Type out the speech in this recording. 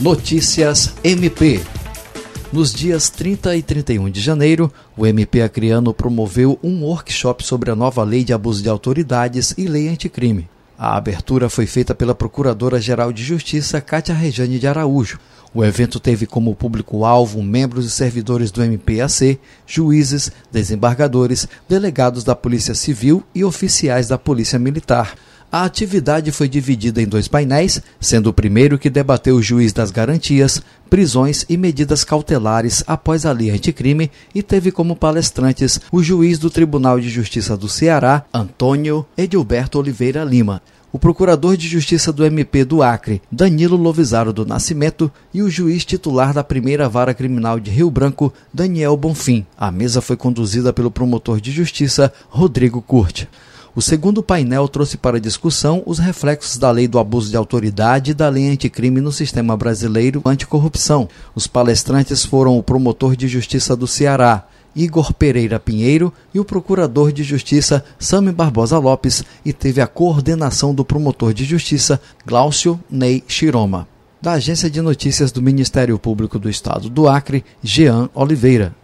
Notícias MP. Nos dias 30 e 31 de janeiro, o MP Acreano promoveu um workshop sobre a nova lei de abuso de autoridades e lei anticrime. A abertura foi feita pela Procuradora-Geral de Justiça, Cátia Rejane de Araújo. O evento teve como público-alvo membros e servidores do MPAC, juízes, desembargadores, delegados da Polícia Civil e oficiais da Polícia Militar. A atividade foi dividida em dois painéis, sendo o primeiro que debateu o juiz das garantias, prisões e medidas cautelares após a lei anticrime e teve como palestrantes o juiz do Tribunal de Justiça do Ceará, Antônio Edilberto Oliveira Lima, o procurador de justiça do MP do Acre, Danilo Lovisaro do Nascimento, e o juiz titular da primeira vara criminal de Rio Branco, Daniel Bonfim. A mesa foi conduzida pelo promotor de justiça, Rodrigo Curte. O segundo painel trouxe para discussão os reflexos da lei do abuso de autoridade e da lei anticrime no sistema brasileiro anticorrupção. Os palestrantes foram o promotor de justiça do Ceará, Igor Pereira Pinheiro, e o procurador de justiça Sami Barbosa Lopes, e teve a coordenação do promotor de justiça Glaucio Ney Chiroma. Da Agência de Notícias do Ministério Público do Estado do Acre, Jean Oliveira.